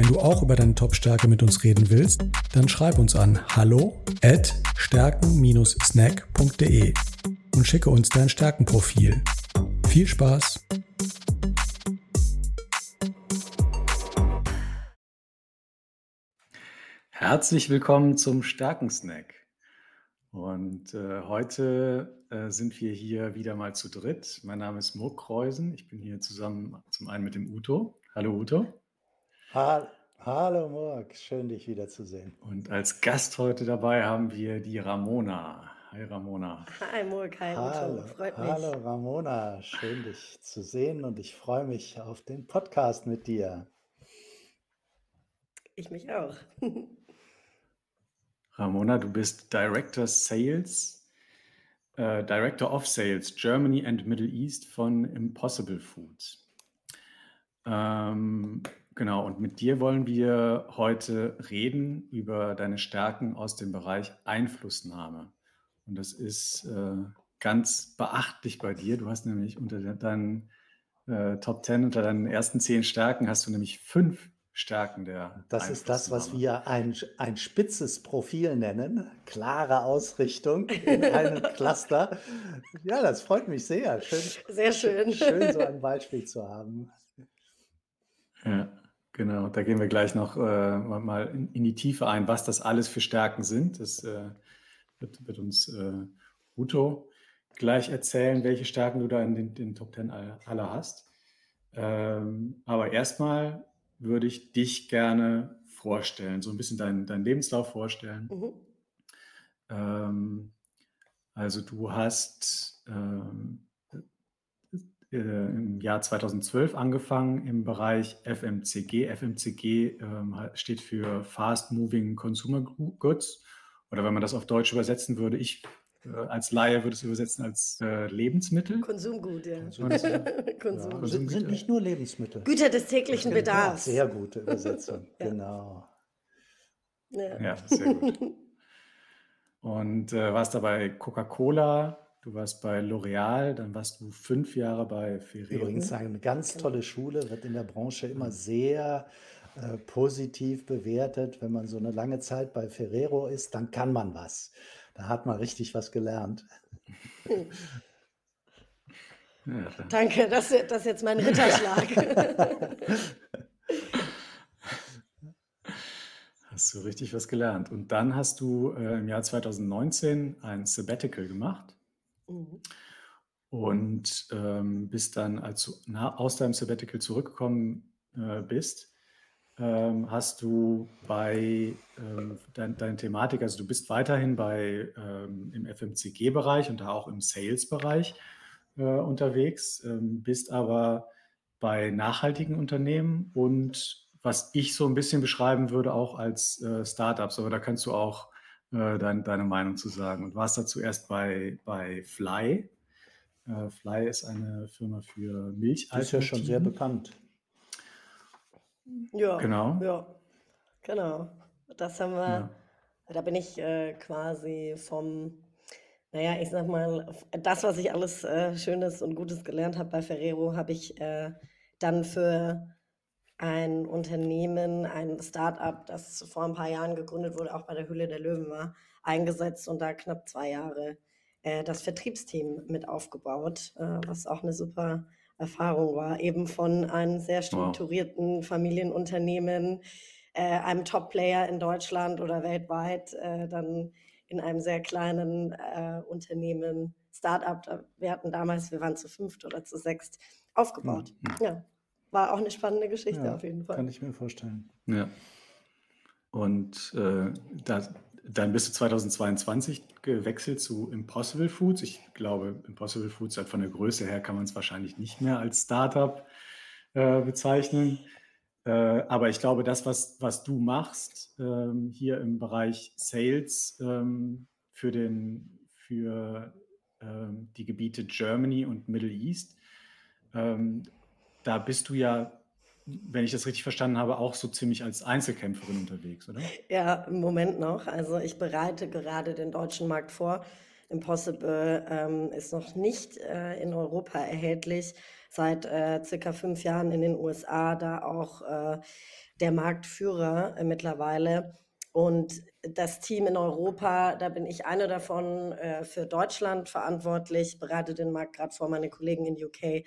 Wenn du auch über deine Top-Stärke mit uns reden willst, dann schreib uns an hallo at stärken-snack.de und schicke uns dein Stärkenprofil. Viel Spaß! Herzlich willkommen zum Stärkensnack. Und äh, heute äh, sind wir hier wieder mal zu dritt. Mein Name ist Murk Kreusen. Ich bin hier zusammen zum einen mit dem Uto. Hallo Uto. Hallo Morg, schön dich wiederzusehen. Und als Gast heute dabei haben wir die Ramona. Hi Ramona. Hi Morg, hi Hallo, freut mich. hallo Ramona, schön dich zu sehen und ich freue mich auf den Podcast mit dir. Ich mich auch. Ramona, du bist Director Sales, äh, Director of Sales Germany and Middle East von Impossible Foods. Ähm, Genau, und mit dir wollen wir heute reden über deine Stärken aus dem Bereich Einflussnahme. Und das ist äh, ganz beachtlich bei dir. Du hast nämlich unter deinen äh, Top 10, unter deinen ersten zehn Stärken, hast du nämlich fünf Stärken der Das ist das, was wir ein, ein spitzes Profil nennen. Klare Ausrichtung in einem Cluster. Ja, das freut mich sehr. Schön, Sehr schön. schön so ein Beispiel zu haben. Ja. Genau, da gehen wir gleich noch äh, mal in, in, die Tiefe ein, was das alles für Stärken sind. Das äh, wird, wird, uns äh, Uto gleich erzählen, welche Stärken du da in den, den Top Ten alle, alle hast. Ähm, aber erstmal würde ich dich gerne vorstellen, so ein bisschen deinen dein Lebenslauf vorstellen. Mhm. Ähm, also du hast ähm, äh, im Jahr 2012 angefangen im Bereich FMCG. FMCG ähm, steht für Fast Moving Consumer Goods. Oder wenn man das auf Deutsch übersetzen würde, ich äh, als Laie würde es übersetzen als äh, Lebensmittel. Konsumgut, ja. Konsumgut. Ja, sind, sind nicht nur Lebensmittel. Güter des täglichen Bedarfs. Sehr gute Übersetzung, ja. genau. Ja. ja, sehr gut. Und äh, warst dabei Coca-Cola, Du warst bei L'Oreal, dann warst du fünf Jahre bei Ferrero. Übrigens eine ganz genau. tolle Schule, wird in der Branche immer mhm. sehr äh, positiv bewertet. Wenn man so eine lange Zeit bei Ferrero ist, dann kann man was. Da hat man richtig was gelernt. Ja, Danke, das, das ist jetzt mein Ritterschlag. hast du richtig was gelernt. Und dann hast du äh, im Jahr 2019 ein Sabbatical gemacht Mhm. Und ähm, bist dann, als du aus deinem Sabbatical zurückgekommen äh, bist, ähm, hast du bei ähm, dein, deiner Thematik, also du bist weiterhin bei ähm, im FMCG-Bereich und da auch im Sales-Bereich äh, unterwegs, ähm, bist aber bei nachhaltigen Unternehmen und was ich so ein bisschen beschreiben würde, auch als äh, Startups, aber da kannst du auch äh, dein, deine Meinung zu sagen. Und warst da zuerst bei, bei Fly. Äh, Fly ist eine Firma für Milch. Das ist ja schon sehr bekannt. Ja, genau. Ja, genau. Das haben wir, ja. da bin ich äh, quasi vom, naja, ich sag mal, das, was ich alles äh, Schönes und Gutes gelernt habe bei Ferrero, habe ich äh, dann für ein Unternehmen, ein Start-up, das vor ein paar Jahren gegründet wurde, auch bei der Hülle der Löwen war, eingesetzt und da knapp zwei Jahre äh, das Vertriebsteam mit aufgebaut, äh, was auch eine super Erfahrung war, eben von einem sehr strukturierten wow. Familienunternehmen, äh, einem Top-Player in Deutschland oder weltweit, äh, dann in einem sehr kleinen äh, Unternehmen, Start-up. Wir hatten damals, wir waren zu fünft oder zu sechst, aufgebaut. Mhm. Ja war auch eine spannende Geschichte ja, auf jeden Fall. Kann ich mir vorstellen. Ja. Und äh, da, dann bist du 2022 gewechselt zu Impossible Foods. Ich glaube, Impossible Foods hat von der Größe her kann man es wahrscheinlich nicht mehr als Startup äh, bezeichnen. Äh, aber ich glaube, das, was, was du machst ähm, hier im Bereich Sales ähm, für, den, für ähm, die Gebiete Germany und Middle East. Da bist du ja, wenn ich das richtig verstanden habe, auch so ziemlich als Einzelkämpferin unterwegs, oder? Ja, im Moment noch. Also ich bereite gerade den deutschen Markt vor. Impossible ähm, ist noch nicht äh, in Europa erhältlich, seit äh, circa fünf Jahren in den USA, da auch äh, der Marktführer äh, mittlerweile. Und das Team in Europa, da bin ich eine davon äh, für Deutschland verantwortlich, bereite den Markt gerade vor, meine Kollegen in UK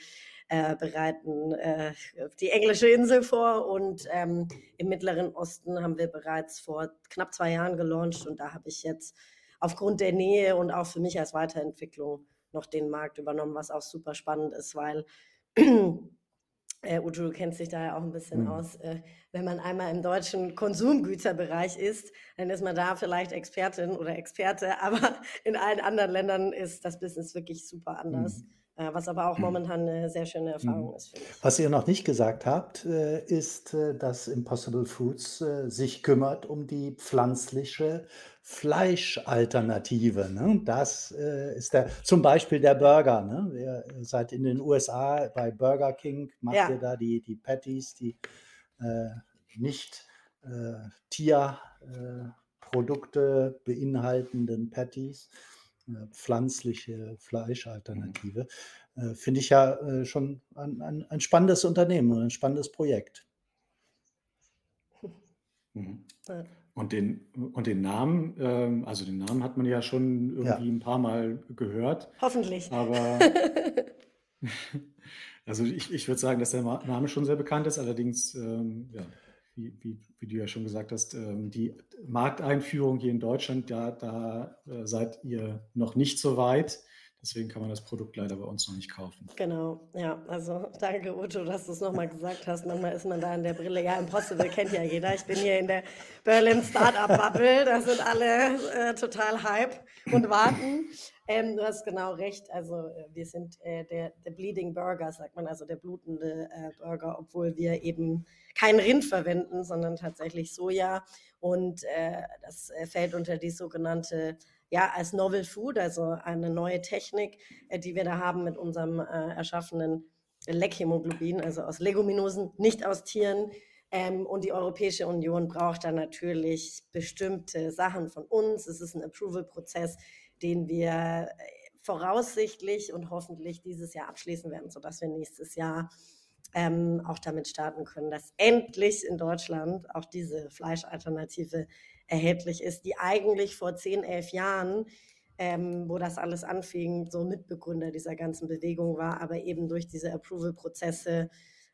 äh, bereiten äh, die englische Insel vor. Und ähm, im Mittleren Osten haben wir bereits vor knapp zwei Jahren gelauncht. Und da habe ich jetzt aufgrund der Nähe und auch für mich als Weiterentwicklung noch den Markt übernommen, was auch super spannend ist, weil äh, Udo, du kennst dich da ja auch ein bisschen mhm. aus. Äh, wenn man einmal im deutschen Konsumgüterbereich ist, dann ist man da vielleicht Expertin oder Experte, aber in allen anderen Ländern ist das Business wirklich super anders. Mhm. Äh, was aber auch mhm. momentan eine sehr schöne Erfahrung mhm. ist. Was ihr noch nicht gesagt habt, äh, ist, äh, dass Impossible Foods sich kümmert um die pflanzliche Fleischalternative. Ne? Das ist der, zum Beispiel der Burger. Ne? Ihr seid in den USA bei Burger King, macht ja. ihr da die, die Patties, die äh, nicht äh, Tierprodukte beinhaltenden Patties pflanzliche Fleischalternative. Äh, Finde ich ja äh, schon ein, ein, ein, spannendes Unternehmen und ein spannendes Projekt. Mhm. Und den, und den Namen, ähm, also den Namen hat man ja schon irgendwie ja. ein paar Mal gehört. Hoffentlich. Aber also ich, ich würde sagen, dass der Name schon sehr bekannt ist, allerdings ähm, ja, wie, wie, wie, du ja schon gesagt hast, ähm, die Markteinführung hier in Deutschland, da, da äh, seid ihr noch nicht so weit. Deswegen kann man das Produkt leider bei uns noch nicht kaufen. Genau, ja. Also danke, Uto, dass du es nochmal gesagt hast. Manchmal ist man da in der Brille. Ja, Impossible kennt ja jeder. Ich bin hier in der Berlin Startup Bubble. Da sind alle äh, total hype und warten. Ähm, du hast genau recht. Also äh, wir sind äh, der, der Bleeding Burger, sagt man, also der blutende äh, Burger, obwohl wir eben kein Rind verwenden, sondern tatsächlich Soja. Und äh, das äh, fällt unter die sogenannte ja, als Novel Food, also eine neue Technik, äh, die wir da haben mit unserem äh, erschaffenen Leckhemoglobin, also aus Leguminosen, nicht aus Tieren. Ähm, und die Europäische Union braucht da natürlich bestimmte Sachen von uns. Es ist ein Approval-Prozess, den wir äh, voraussichtlich und hoffentlich dieses Jahr abschließen werden, sodass wir nächstes Jahr ähm, auch damit starten können, dass endlich in Deutschland auch diese Fleischalternative erhältlich ist, die eigentlich vor 10, 11 Jahren, ähm, wo das alles anfing, so Mitbegründer dieser ganzen Bewegung war, aber eben durch diese Approval-Prozesse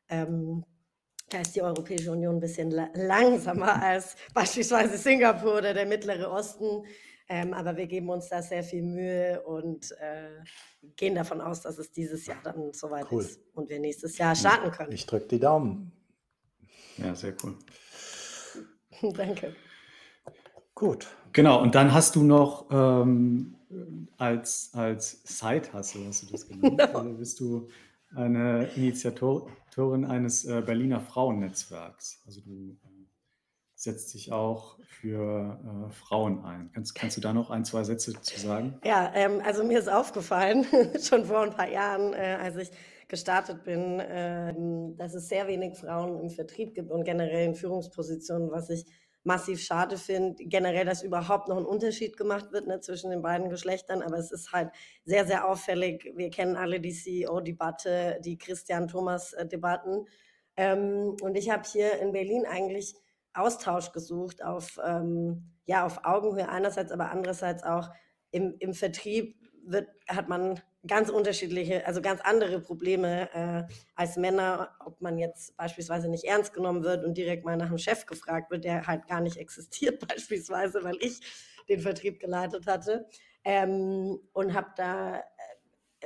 ähm, da ist die Europäische Union ein bisschen langsamer als beispielsweise Singapur oder der Mittlere Osten. Ähm, aber wir geben uns da sehr viel Mühe und äh, gehen davon aus, dass es dieses Jahr dann soweit cool. ist und wir nächstes Jahr starten können. Ich drücke die Daumen. Ja, sehr cool. Danke. Gut. Genau, und dann hast du noch ähm, als, als Side-Hustle, hast du das genannt, no. also bist du eine Initiatorin eines äh, Berliner Frauennetzwerks. Also du setzt sich auch für äh, Frauen ein. Kannst, kannst du da noch ein, zwei Sätze zu sagen? Ja, ähm, also mir ist aufgefallen, schon vor ein paar Jahren, äh, als ich gestartet bin, äh, dass es sehr wenig Frauen im Vertrieb gibt und generell in Führungspositionen, was ich massiv schade finde. Generell, dass überhaupt noch ein Unterschied gemacht wird ne, zwischen den beiden Geschlechtern, aber es ist halt sehr, sehr auffällig. Wir kennen alle die CEO-Debatte, die Christian-Thomas-Debatten. Ähm, und ich habe hier in Berlin eigentlich Austausch gesucht auf, ähm, ja, auf Augenhöhe einerseits, aber andererseits auch im, im Vertrieb wird, hat man ganz unterschiedliche, also ganz andere Probleme äh, als Männer, ob man jetzt beispielsweise nicht ernst genommen wird und direkt mal nach einem Chef gefragt wird, der halt gar nicht existiert beispielsweise, weil ich den Vertrieb geleitet hatte ähm, und habe da äh,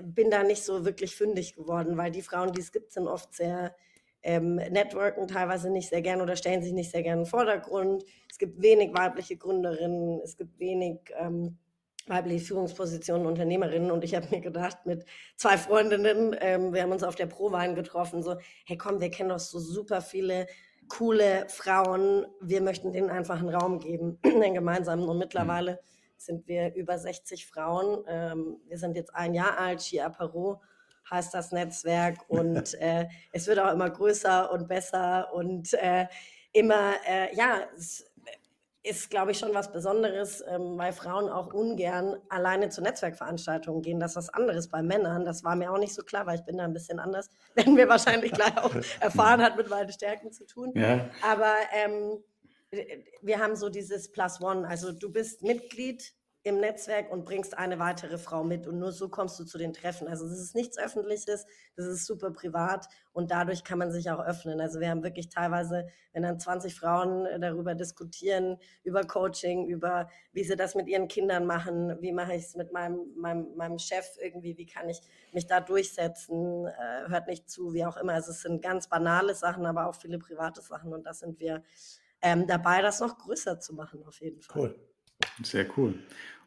bin da nicht so wirklich fündig geworden, weil die Frauen, die es gibt, sind oft sehr ähm, networken teilweise nicht sehr gern oder stellen sich nicht sehr gern den Vordergrund. Es gibt wenig weibliche Gründerinnen, es gibt wenig ähm, weibliche Führungspositionen, Unternehmerinnen. Und ich habe mir gedacht, mit zwei Freundinnen, ähm, wir haben uns auf der Prowein getroffen, so, hey komm, wir kennen doch so super viele coole Frauen, wir möchten denen einfach einen Raum geben, einen gemeinsamen. Und mittlerweile sind wir über 60 Frauen. Ähm, wir sind jetzt ein Jahr alt, Chi Aparo heißt das Netzwerk und äh, es wird auch immer größer und besser und äh, immer, äh, ja, es ist, glaube ich, schon was Besonderes, ähm, weil Frauen auch ungern alleine zu Netzwerkveranstaltungen gehen. Das ist was anderes bei Männern. Das war mir auch nicht so klar, weil ich bin da ein bisschen anders. Werden wir wahrscheinlich gleich auch erfahren, hat mit meinen Stärken zu tun. Ja. Aber ähm, wir haben so dieses Plus One. Also du bist Mitglied im Netzwerk und bringst eine weitere Frau mit und nur so kommst du zu den Treffen. Also es ist nichts Öffentliches, das ist super privat und dadurch kann man sich auch öffnen. Also wir haben wirklich teilweise, wenn dann 20 Frauen äh, darüber diskutieren, über Coaching, über wie sie das mit ihren Kindern machen, wie mache ich es mit meinem, meinem, meinem Chef irgendwie, wie kann ich mich da durchsetzen, äh, hört nicht zu, wie auch immer. Also es sind ganz banale Sachen, aber auch viele private Sachen und da sind wir ähm, dabei, das noch größer zu machen auf jeden Fall. Cool. Sehr cool.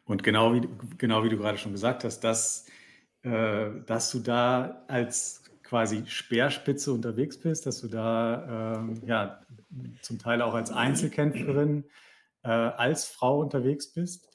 Und genau wie, genau wie du gerade schon gesagt hast, dass, äh, dass du da als quasi Speerspitze unterwegs bist, dass du da äh, ja, zum Teil auch als Einzelkämpferin, äh, als Frau unterwegs bist,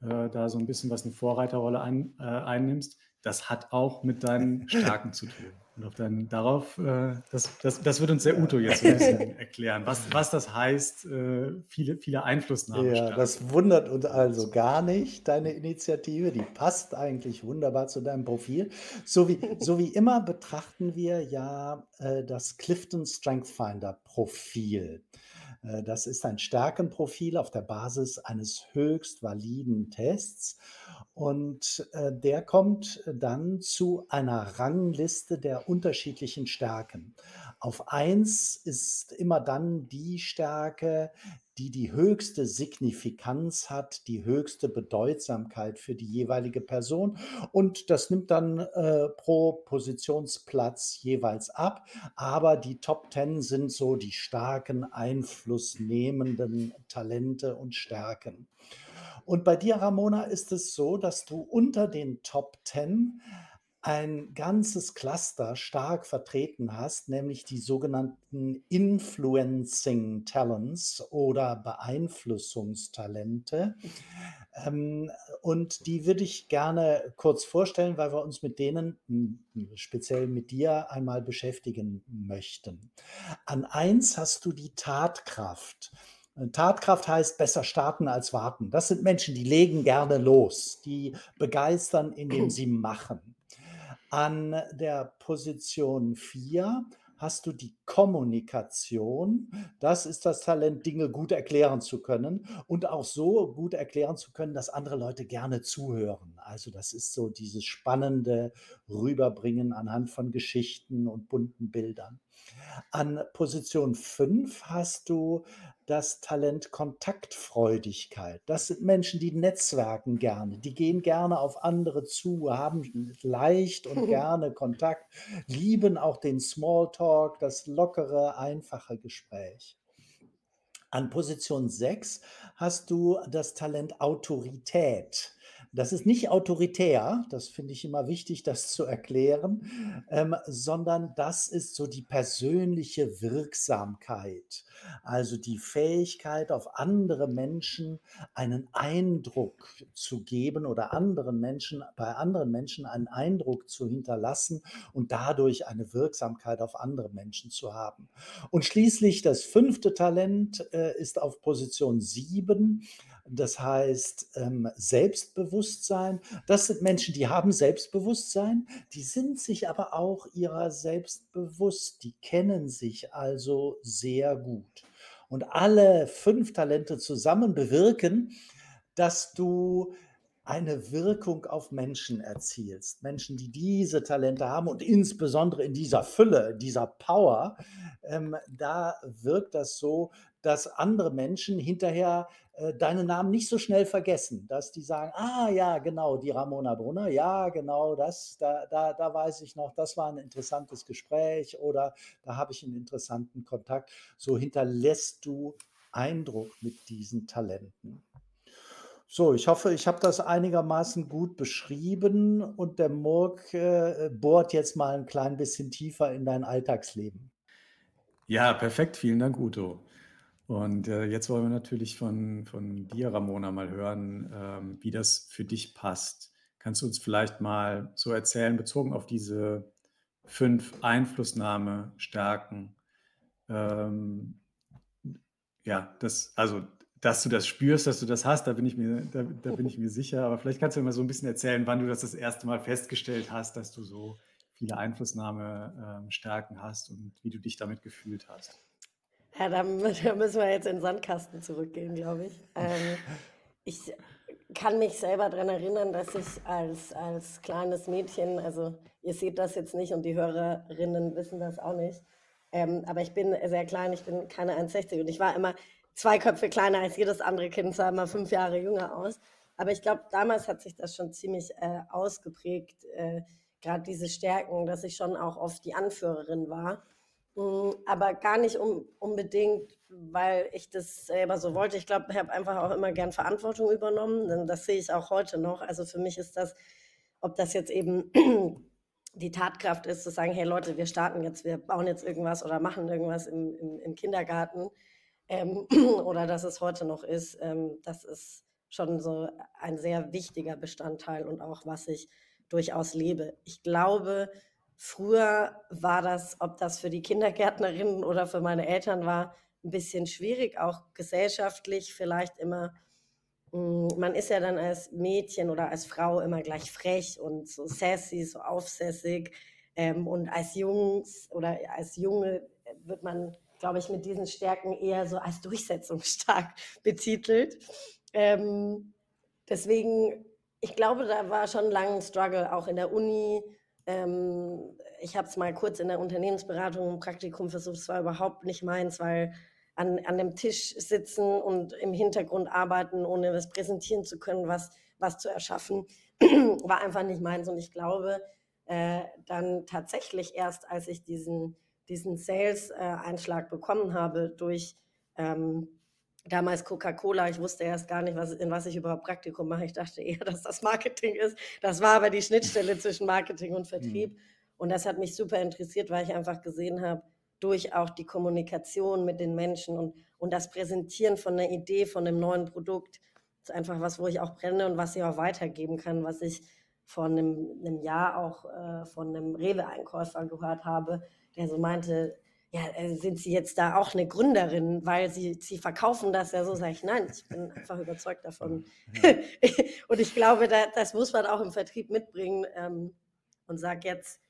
äh, da so ein bisschen was eine Vorreiterrolle ein, äh, einnimmst, das hat auch mit deinen Stärken zu tun. Und auf dann darauf, äh, das, das, das wird uns der Uto jetzt ein bisschen erklären, was, was das heißt, äh, viele, viele Einflussnahmen. Ja, das wundert uns also gar nicht, deine Initiative, die passt eigentlich wunderbar zu deinem Profil. So wie, so wie immer betrachten wir ja äh, das Clifton Strength Finder Profil. Äh, das ist ein Stärkenprofil auf der Basis eines höchst validen Tests. Und äh, der kommt dann zu einer Rangliste der unterschiedlichen Stärken. Auf eins ist immer dann die Stärke, die die höchste Signifikanz hat, die höchste Bedeutsamkeit für die jeweilige Person. Und das nimmt dann äh, pro Positionsplatz jeweils ab. Aber die Top Ten sind so die starken, einflussnehmenden Talente und Stärken. Und bei dir, Ramona, ist es so, dass du unter den Top Ten ein ganzes Cluster stark vertreten hast, nämlich die sogenannten Influencing Talents oder Beeinflussungstalente. Ähm, und die würde ich gerne kurz vorstellen, weil wir uns mit denen, speziell mit dir, einmal beschäftigen möchten. An eins hast du die Tatkraft. Tatkraft heißt besser starten als warten. Das sind Menschen, die legen gerne los, die begeistern, indem sie machen. An der Position 4 hast du die Kommunikation. Das ist das Talent, Dinge gut erklären zu können und auch so gut erklären zu können, dass andere Leute gerne zuhören. Also das ist so dieses spannende Rüberbringen anhand von Geschichten und bunten Bildern. An Position 5 hast du das Talent Kontaktfreudigkeit. Das sind Menschen, die netzwerken gerne, die gehen gerne auf andere zu, haben leicht und gerne Kontakt, lieben auch den Smalltalk, das lockere, einfache Gespräch. An Position 6 hast du das Talent Autorität. Das ist nicht autoritär, das finde ich immer wichtig, das zu erklären, ähm, sondern das ist so die persönliche Wirksamkeit, also die Fähigkeit, auf andere Menschen einen Eindruck zu geben oder anderen Menschen, bei anderen Menschen einen Eindruck zu hinterlassen und dadurch eine Wirksamkeit auf andere Menschen zu haben. Und schließlich das fünfte Talent äh, ist auf Position 7 das heißt ähm, Selbstbewusstsein. Das sind Menschen, die haben Selbstbewusstsein, die sind sich aber auch ihrer selbst bewusst, die kennen sich also sehr gut. Und alle fünf Talente zusammen bewirken, dass du eine Wirkung auf Menschen erzielst. Menschen, die diese Talente haben und insbesondere in dieser Fülle, dieser Power, ähm, da wirkt das so, dass andere Menschen hinterher äh, deinen Namen nicht so schnell vergessen, dass die sagen, ah ja, genau, die Ramona Brunner, ja, genau, das, da, da, da weiß ich noch, das war ein interessantes Gespräch oder da habe ich einen interessanten Kontakt. So hinterlässt du Eindruck mit diesen Talenten. So, ich hoffe, ich habe das einigermaßen gut beschrieben und der Murk äh, bohrt jetzt mal ein klein bisschen tiefer in dein Alltagsleben. Ja, perfekt. Vielen Dank, Uto. Und äh, jetzt wollen wir natürlich von, von dir, Ramona, mal hören, ähm, wie das für dich passt. Kannst du uns vielleicht mal so erzählen, bezogen auf diese fünf Einflussnahmestärken? Ähm, ja, das, also, dass du das spürst, dass du das hast, da bin ich mir, da, da bin ich mir sicher. Aber vielleicht kannst du mal so ein bisschen erzählen, wann du das das erste Mal festgestellt hast, dass du so viele Einflussnahmestärken hast und wie du dich damit gefühlt hast. Ja, da, da müssen wir jetzt in den Sandkasten zurückgehen, glaube ich. Ähm, ich kann mich selber daran erinnern, dass ich als, als kleines Mädchen, also ihr seht das jetzt nicht und die Hörerinnen wissen das auch nicht, ähm, aber ich bin sehr klein, ich bin keine 1,60 und ich war immer zwei Köpfe kleiner als jedes andere Kind, sah immer fünf Jahre jünger aus. Aber ich glaube, damals hat sich das schon ziemlich äh, ausgeprägt, äh, gerade diese Stärken, dass ich schon auch oft die Anführerin war. Mm, aber gar nicht um, unbedingt, weil ich das selber so wollte. Ich glaube, ich habe einfach auch immer gern Verantwortung übernommen. Denn das sehe ich auch heute noch. Also für mich ist das, ob das jetzt eben die Tatkraft ist, zu sagen, hey Leute, wir starten jetzt, wir bauen jetzt irgendwas oder machen irgendwas im, im, im Kindergarten. Ähm, oder dass es heute noch ist, ähm, das ist schon so ein sehr wichtiger Bestandteil und auch was ich durchaus lebe. Ich glaube, früher war das, ob das für die Kindergärtnerinnen oder für meine Eltern war, ein bisschen schwierig, auch gesellschaftlich vielleicht immer. Hm, man ist ja dann als Mädchen oder als Frau immer gleich frech und so sassy, so aufsässig. Ähm, und als Jungs oder als Junge wird man, glaube ich, mit diesen Stärken eher so als durchsetzungsstark betitelt. Ähm, deswegen ich glaube, da war schon lange ein Struggle, auch in der Uni. Ähm, ich habe es mal kurz in der Unternehmensberatung im Praktikum versucht, es war überhaupt nicht meins, weil an, an dem Tisch sitzen und im Hintergrund arbeiten, ohne was präsentieren zu können, was, was zu erschaffen, war einfach nicht meins. Und ich glaube, äh, dann tatsächlich erst, als ich diesen, diesen Sales-Einschlag äh, bekommen habe durch ähm, damals Coca-Cola. Ich wusste erst gar nicht, was, in was ich überhaupt Praktikum mache. Ich dachte eher, dass das Marketing ist. Das war aber die Schnittstelle zwischen Marketing und Vertrieb. Mhm. Und das hat mich super interessiert, weil ich einfach gesehen habe, durch auch die Kommunikation mit den Menschen und, und das Präsentieren von einer Idee, von einem neuen Produkt, ist einfach was, wo ich auch brenne und was ich auch weitergeben kann, was ich vor einem, einem Jahr auch äh, von einem Rewe-Einkäufer gehört habe, der so meinte, ja, äh, sind Sie jetzt da auch eine Gründerin, weil Sie, Sie verkaufen das ja so, sage ich, nein, ich bin einfach überzeugt davon. Ja. und ich glaube, da, das muss man auch im Vertrieb mitbringen ähm, und sage jetzt,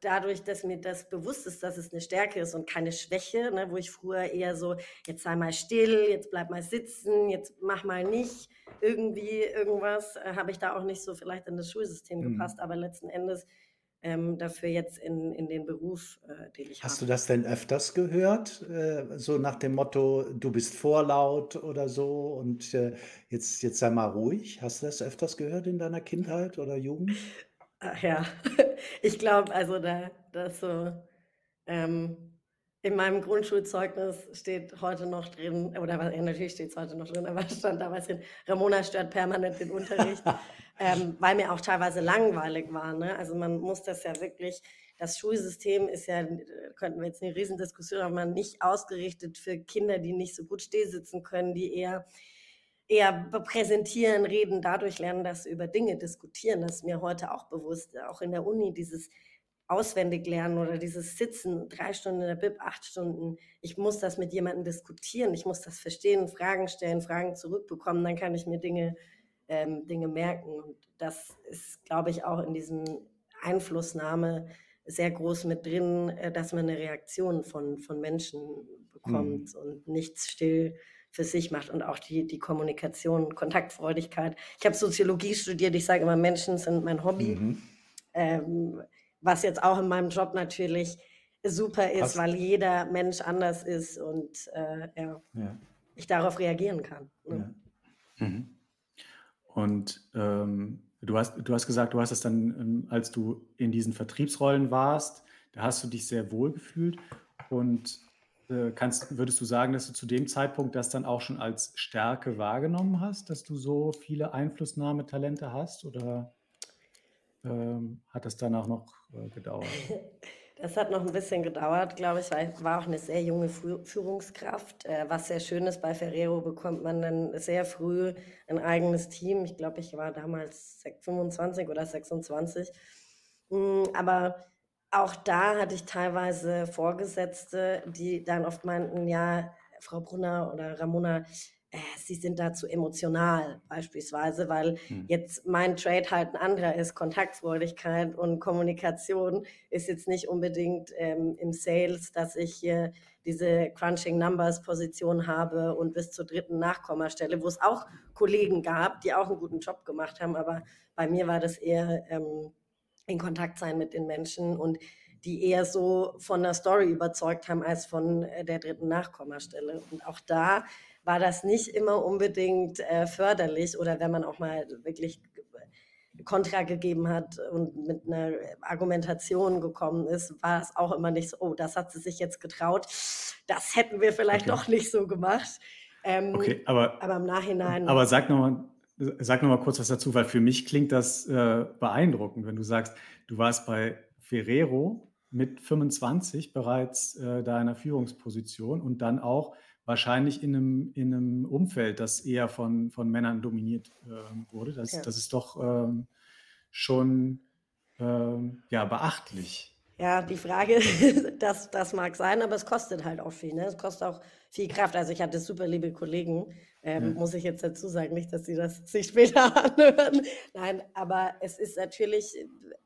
dadurch, dass mir das bewusst ist, dass es eine Stärke ist und keine Schwäche, ne, wo ich früher eher so, jetzt sei mal still, jetzt bleib mal sitzen, jetzt mach mal nicht irgendwie irgendwas, äh, habe ich da auch nicht so vielleicht in das Schulsystem mhm. gepasst, aber letzten Endes ähm, dafür jetzt in, in den Beruf, äh, den ich Hast habe. du das denn öfters gehört? Äh, so nach dem Motto, du bist vorlaut oder so und äh, jetzt, jetzt sei mal ruhig. Hast du das öfters gehört in deiner Kindheit oder Jugend? Ach ja, ich glaube, also da, das so, ähm, in meinem Grundschulzeugnis steht heute noch drin, oder ja, natürlich steht es heute noch drin, aber stand damals drin, Ramona stört permanent den Unterricht, ähm, weil mir auch teilweise langweilig war. Ne? Also man muss das ja wirklich, das Schulsystem ist ja, könnten wir jetzt eine Riesendiskussion haben, nicht ausgerichtet für Kinder, die nicht so gut stehsitzen können, die eher eher präsentieren, reden, dadurch lernen, dass sie über Dinge diskutieren. Das ist mir heute auch bewusst, auch in der Uni, dieses auswendig lernen oder dieses Sitzen, drei Stunden in der Bib, acht Stunden. Ich muss das mit jemandem diskutieren, ich muss das verstehen, Fragen stellen, Fragen zurückbekommen, dann kann ich mir Dinge, ähm, Dinge merken. Und das ist, glaube ich, auch in diesem Einflussnahme sehr groß mit drin, äh, dass man eine Reaktion von, von Menschen bekommt mhm. und nichts still für sich macht und auch die, die Kommunikation, Kontaktfreudigkeit. Ich habe Soziologie studiert, ich sage immer, Menschen sind mein Hobby. Mhm. Ähm, was jetzt auch in meinem Job natürlich super ist, Was? weil jeder Mensch anders ist und äh, ja, ja, ich darauf reagieren kann. Ne? Ja. Mhm. Und ähm, du, hast, du hast gesagt, du hast es dann, ähm, als du in diesen Vertriebsrollen warst, da hast du dich sehr wohl gefühlt. Und äh, kannst, würdest du sagen, dass du zu dem Zeitpunkt das dann auch schon als Stärke wahrgenommen hast, dass du so viele Einflussnahmetalente hast? Oder ähm, hat das danach noch äh, gedauert? Das hat noch ein bisschen gedauert, glaube ich, weil ich war auch eine sehr junge Führungskraft. Äh, was sehr schön ist, bei Ferrero bekommt man dann sehr früh ein eigenes Team. Ich glaube, ich war damals 25 oder 26. Mm, aber auch da hatte ich teilweise Vorgesetzte, die dann oft meinten, ja, Frau Brunner oder Ramona, äh, sie sind da zu emotional beispielsweise, weil hm. jetzt mein Trade halt ein anderer ist. Kontaktfreudigkeit und Kommunikation ist jetzt nicht unbedingt ähm, im Sales, dass ich hier diese Crunching Numbers Position habe und bis zur dritten Nachkommastelle, wo es auch Kollegen gab, die auch einen guten Job gemacht haben, aber bei mir war das eher ähm, in Kontakt sein mit den Menschen und die eher so von der Story überzeugt haben als von äh, der dritten Nachkommastelle. Und auch da war das nicht immer unbedingt äh, förderlich oder wenn man auch mal wirklich Kontra gegeben hat und mit einer Argumentation gekommen ist, war es auch immer nicht so, oh, das hat sie sich jetzt getraut, das hätten wir vielleicht okay. doch nicht so gemacht. Ähm, okay, aber, aber im Nachhinein. Aber sag nochmal sag noch mal kurz was dazu, weil für mich klingt das äh, beeindruckend, wenn du sagst, du warst bei Ferrero mit 25 bereits äh, da in einer Führungsposition und dann auch wahrscheinlich in einem, in einem Umfeld, das eher von, von Männern dominiert äh, wurde. Das, ja. das ist doch ähm, schon ähm, ja, beachtlich. Ja, die Frage, das, das mag sein, aber es kostet halt auch viel. Ne? Es kostet auch viel Kraft. Also ich hatte super liebe Kollegen, ähm, ja. muss ich jetzt dazu sagen, nicht, dass sie das sich später anhören. Nein, aber es ist natürlich,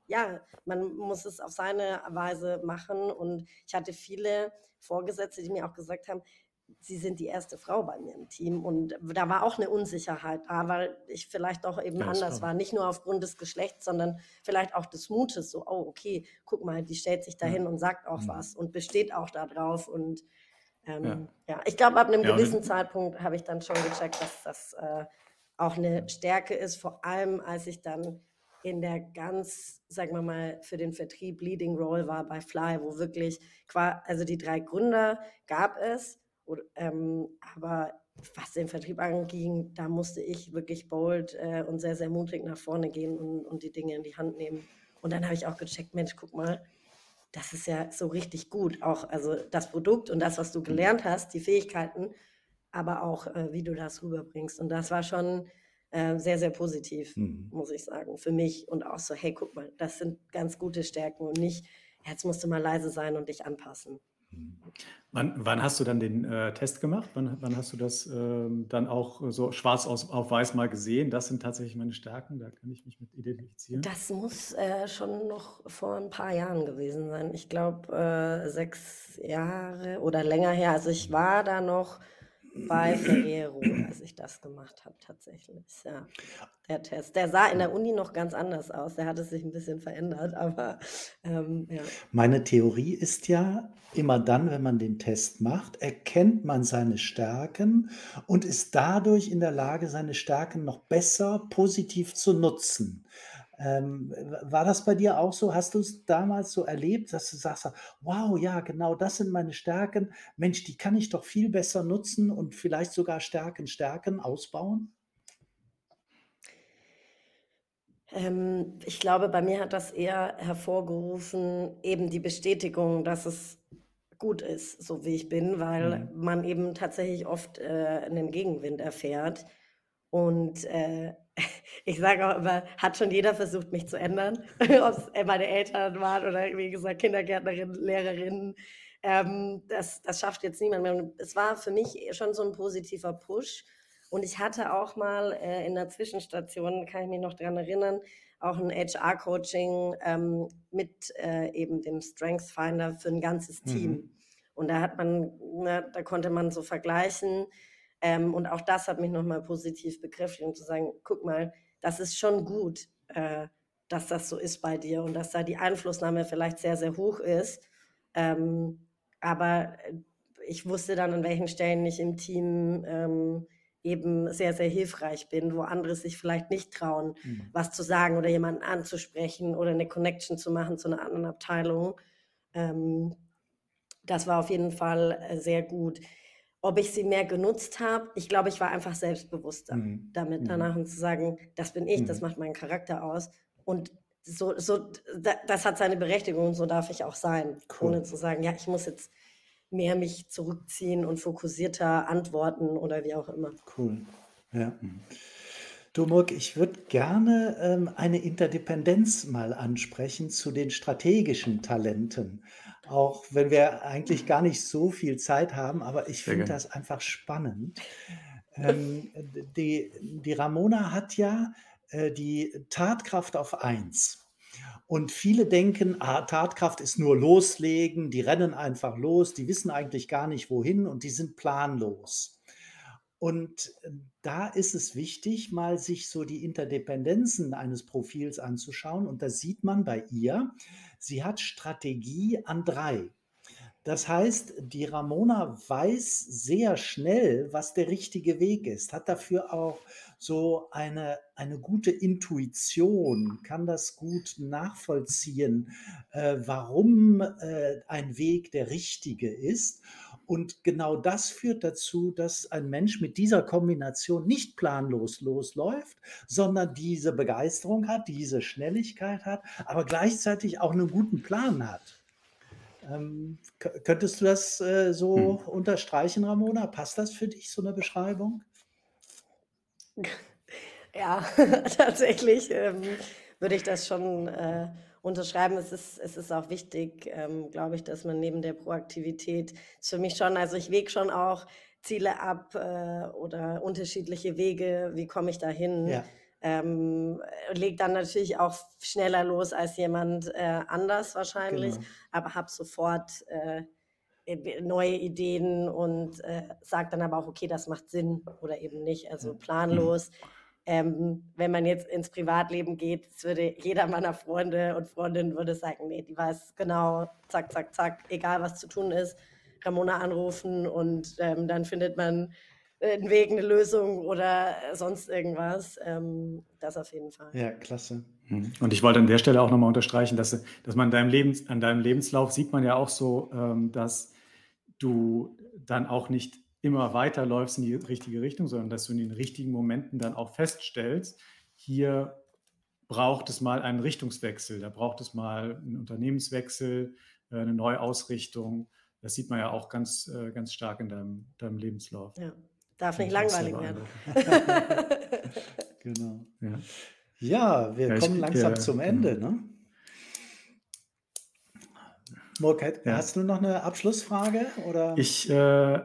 ja, man muss es auf seine Weise machen. Und ich hatte viele Vorgesetzte, die mir auch gesagt haben, Sie sind die erste Frau bei mir im Team. Und da war auch eine Unsicherheit da, weil ich vielleicht auch eben ja, anders war. Nicht nur aufgrund des Geschlechts, sondern vielleicht auch des Mutes. So, oh, okay, guck mal, die stellt sich dahin ja. und sagt auch mhm. was und besteht auch darauf. Und ähm, ja. ja. ich glaube, ab einem gewissen Zeitpunkt habe ich dann schon gecheckt, dass das äh, auch eine Stärke ist, vor allem als ich dann in der ganz, sagen wir mal, für den Vertrieb Leading Role war bei Fly, wo wirklich, also die drei Gründer gab es, oder, ähm, aber was den Vertrieb anging, da musste ich wirklich bold äh, und sehr, sehr mutig nach vorne gehen und, und die Dinge in die Hand nehmen. Und dann habe ich auch gecheckt, Mensch, guck mal, das ist ja so richtig gut. Auch also das Produkt und das, was du gelernt hast, die Fähigkeiten, aber auch äh, wie du das rüberbringst. Und das war schon äh, sehr, sehr positiv, mhm. muss ich sagen, für mich. Und auch so, hey, guck mal, das sind ganz gute Stärken und nicht, jetzt musst du mal leise sein und dich anpassen. Wann, wann hast du dann den äh, Test gemacht? Wann, wann hast du das ähm, dann auch so schwarz aus, auf weiß mal gesehen? Das sind tatsächlich meine Stärken, da kann ich mich mit identifizieren. Das muss äh, schon noch vor ein paar Jahren gewesen sein. Ich glaube, äh, sechs Jahre oder länger her. Also ich war da noch bei Ferrero, als ich das gemacht habe, tatsächlich. Ja, der Test. Der sah in der Uni noch ganz anders aus. Der hatte sich ein bisschen verändert, aber ähm, ja. Meine Theorie ist ja, immer dann, wenn man den Test macht, erkennt man seine Stärken und ist dadurch in der Lage, seine Stärken noch besser positiv zu nutzen. Ähm, war das bei dir auch so? Hast du es damals so erlebt, dass du sagst, wow, ja, genau, das sind meine Stärken. Mensch, die kann ich doch viel besser nutzen und vielleicht sogar Stärken, Stärken ausbauen? Ähm, ich glaube, bei mir hat das eher hervorgerufen, eben die Bestätigung, dass es gut ist, so wie ich bin, weil mhm. man eben tatsächlich oft äh, einen Gegenwind erfährt. Und äh, ich sage auch immer, hat schon jeder versucht, mich zu ändern, ob es meine Eltern waren oder wie gesagt Kindergärtnerinnen, Lehrerinnen. Ähm, das, das schafft jetzt niemand mehr. Und es war für mich schon so ein positiver Push. Und ich hatte auch mal äh, in der Zwischenstation, kann ich mich noch daran erinnern, auch ein HR-Coaching ähm, mit äh, eben dem Strength Finder für ein ganzes Team. Mhm. Und da hat man, na, ne, da konnte man so vergleichen, ähm, und auch das hat mich nochmal positiv bekräftigt, um zu sagen, guck mal, das ist schon gut, äh, dass das so ist bei dir und dass da die Einflussnahme vielleicht sehr, sehr hoch ist. Ähm, aber äh, ich wusste dann, an welchen Stellen ich im Team ähm, eben sehr, sehr hilfreich bin, wo andere sich vielleicht nicht trauen, mhm. was zu sagen oder jemanden anzusprechen oder eine Connection zu machen zu einer anderen Abteilung. Ähm, das war auf jeden Fall äh, sehr gut ob ich sie mehr genutzt habe. Ich glaube, ich war einfach selbstbewusster mhm. damit, mhm. danach und zu sagen, das bin ich, mhm. das macht meinen Charakter aus. Und so, so, das hat seine Berechtigung und so darf ich auch sein, cool. ohne zu sagen, ja, ich muss jetzt mehr mich zurückziehen und fokussierter antworten oder wie auch immer. Cool. Ja. Du Murk, ich würde gerne ähm, eine Interdependenz mal ansprechen zu den strategischen Talenten. Auch wenn wir eigentlich gar nicht so viel Zeit haben, aber ich finde das einfach spannend. Ähm, die, die Ramona hat ja äh, die Tatkraft auf eins. Und viele denken, ah, Tatkraft ist nur loslegen, die rennen einfach los, die wissen eigentlich gar nicht wohin und die sind planlos. Und äh, da ist es wichtig, mal sich so die Interdependenzen eines Profils anzuschauen. Und da sieht man bei ihr, sie hat Strategie an drei. Das heißt, die Ramona weiß sehr schnell, was der richtige Weg ist, hat dafür auch so eine, eine gute Intuition, kann das gut nachvollziehen, äh, warum äh, ein Weg der richtige ist. Und genau das führt dazu, dass ein Mensch mit dieser Kombination nicht planlos losläuft, sondern diese Begeisterung hat, diese Schnelligkeit hat, aber gleichzeitig auch einen guten Plan hat. Ähm, könntest du das äh, so hm. unterstreichen, Ramona? Passt das für dich, so eine Beschreibung? Ja, tatsächlich ähm, würde ich das schon äh, unterschreiben. Es ist, es ist auch wichtig, ähm, glaube ich, dass man neben der Proaktivität ist für mich schon, also ich wege schon auch Ziele ab äh, oder unterschiedliche Wege, wie komme ich dahin. Ja. Ähm, legt dann natürlich auch schneller los als jemand äh, anders wahrscheinlich, genau. aber habe sofort äh, neue Ideen und äh, sagt dann aber auch, okay, das macht Sinn oder eben nicht. Also planlos. Ähm, wenn man jetzt ins Privatleben geht, würde jeder meiner Freunde und Freundinnen würde sagen, nee, die weiß genau, zack, zack, zack, egal was zu tun ist, Ramona anrufen und ähm, dann findet man einen Weg, eine Lösung oder sonst irgendwas. Ähm, das auf jeden Fall. Ja, klasse. Mhm. Und ich wollte an der Stelle auch nochmal unterstreichen, dass, dass man deinem Lebens, an deinem Lebenslauf sieht man ja auch so, ähm, dass du dann auch nicht immer weiterläufst in die richtige Richtung, sondern dass du in den richtigen Momenten dann auch feststellst, hier braucht es mal einen Richtungswechsel, da braucht es mal einen Unternehmenswechsel, äh, eine Neuausrichtung. Das sieht man ja auch ganz, äh, ganz stark in deinem, deinem Lebenslauf. Ja. Darf nicht langweilig werden. genau. Ja, ja wir ja, kommen ich, langsam äh, zum Ende. Ne? Murk, ja. hast du noch eine Abschlussfrage? Oder? Ich, äh,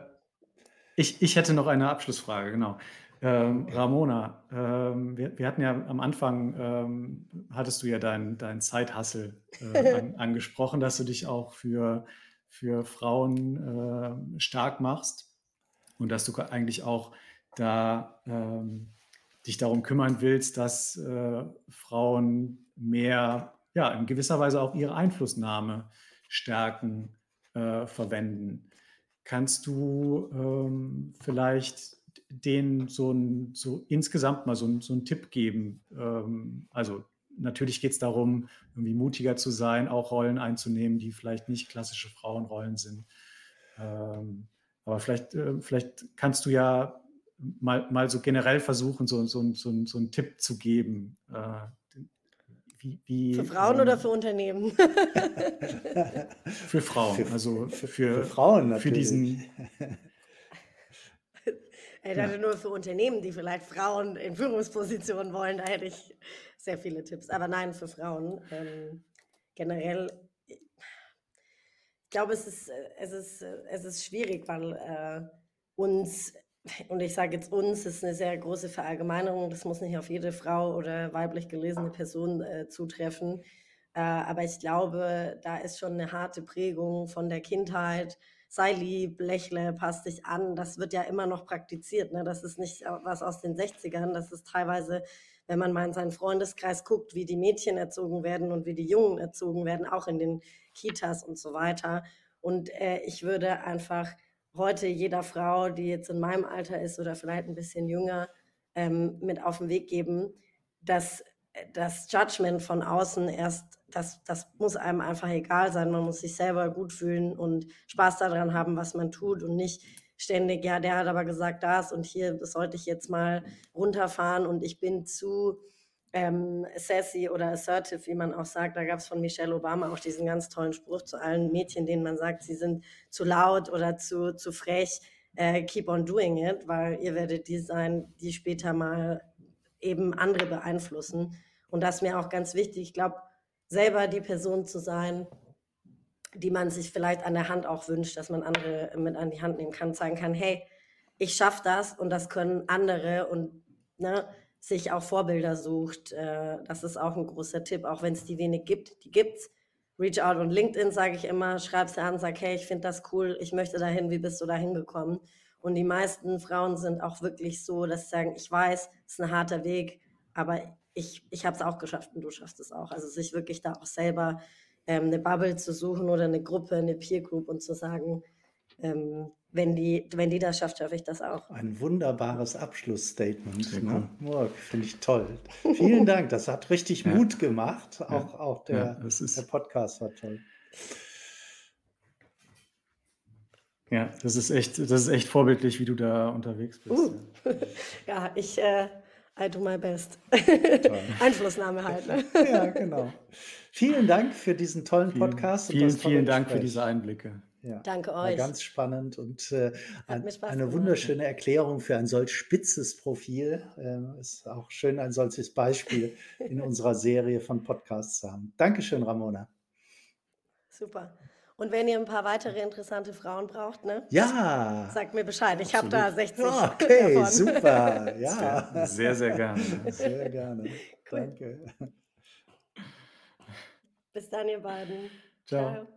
ich, ich hätte noch eine Abschlussfrage, genau. Ähm, Ramona, ähm, wir, wir, hatten ja am Anfang, ähm, hattest du ja deinen dein Zeithassel äh, an, angesprochen, dass du dich auch für, für Frauen äh, stark machst und dass du eigentlich auch da ähm, dich darum kümmern willst, dass äh, Frauen mehr, ja, in gewisser Weise auch ihre Einflussnahme stärken, äh, verwenden. Kannst du ähm, vielleicht denen so, ein, so insgesamt mal so, ein, so einen Tipp geben? Ähm, also natürlich geht es darum, irgendwie mutiger zu sein, auch Rollen einzunehmen, die vielleicht nicht klassische Frauenrollen sind. Ähm, aber vielleicht, äh, vielleicht kannst du ja mal, mal so generell versuchen, so, so, so, so einen Tipp zu geben. Äh, wie, wie, für Frauen ähm, oder für Unternehmen? für Frauen, für, also für, für, Frauen natürlich. Für diesen. Ich dachte ja. nur für Unternehmen, die vielleicht Frauen in Führungspositionen wollen, da hätte ich sehr viele Tipps. Aber nein, für Frauen. Ähm, generell ich glaube, es ist, äh, es ist, äh, es ist schwierig, weil äh, uns, und ich sage jetzt uns, ist eine sehr große Verallgemeinerung, das muss nicht auf jede Frau oder weiblich gelesene Person äh, zutreffen. Äh, aber ich glaube, da ist schon eine harte Prägung von der Kindheit. Sei lieb, lächle, passt dich an. Das wird ja immer noch praktiziert. Ne? Das ist nicht was aus den 60ern. Das ist teilweise wenn man mal in seinen Freundeskreis guckt, wie die Mädchen erzogen werden und wie die Jungen erzogen werden, auch in den Kitas und so weiter. Und äh, ich würde einfach heute jeder Frau, die jetzt in meinem Alter ist oder vielleicht ein bisschen jünger, ähm, mit auf den Weg geben, dass das Judgment von außen erst, das, das muss einem einfach egal sein. Man muss sich selber gut fühlen und Spaß daran haben, was man tut und nicht ständig, ja, der hat aber gesagt das und hier sollte ich jetzt mal runterfahren und ich bin zu ähm, sassy oder assertive, wie man auch sagt. Da gab es von Michelle Obama auch diesen ganz tollen Spruch zu allen Mädchen, denen man sagt, sie sind zu laut oder zu, zu frech. Äh, keep on doing it, weil ihr werdet die sein, die später mal eben andere beeinflussen. Und das ist mir auch ganz wichtig. Ich glaube, selber die Person zu sein, die man sich vielleicht an der Hand auch wünscht, dass man andere mit an die Hand nehmen kann, zeigen kann, hey, ich schaffe das und das können andere und ne, sich auch Vorbilder sucht. Äh, das ist auch ein großer Tipp, auch wenn es die wenig gibt, die gibt's. Reach out und LinkedIn sage ich immer, schreib sie an, sag, hey, ich finde das cool, ich möchte dahin, wie bist du da hingekommen? Und die meisten Frauen sind auch wirklich so, dass sie sagen, ich weiß, es ist ein harter Weg, aber ich, ich habe es auch geschafft und du schaffst es auch. Also sich wirklich da auch selber ähm, eine Bubble zu suchen oder eine Gruppe, eine Peer Group und zu sagen, ähm, wenn die, wenn die das schafft, schaffe ich das auch. Ein wunderbares Abschlussstatement. Ne? Morg, finde ich toll. Vielen Dank, das hat richtig ja. Mut gemacht. Auch, ja. auch der, ja, der Podcast war toll. Ja, das ist echt, das ist echt vorbildlich, wie du da unterwegs bist. Uh. ja, ich äh, I do my best. Einflussnahme halt. Ne? ja, genau. Vielen Dank für diesen tollen Podcast. Vielen, vielen Dank für diese Einblicke. Ja, Danke euch. War ganz spannend und äh, ein, eine wunderschöne Erklärung für ein solch spitzes Profil. Äh, ist auch schön, ein solches Beispiel in unserer Serie von Podcasts zu haben. Dankeschön, Ramona. Super. Und wenn ihr ein paar weitere interessante Frauen braucht, ne? Ja. Sagt mir Bescheid. Ich habe da 60. Okay, davon. super. Ja. Sehr, sehr gerne. Sehr gerne. Cool. Danke. Bis dann, ihr beiden. Ciao. Ciao.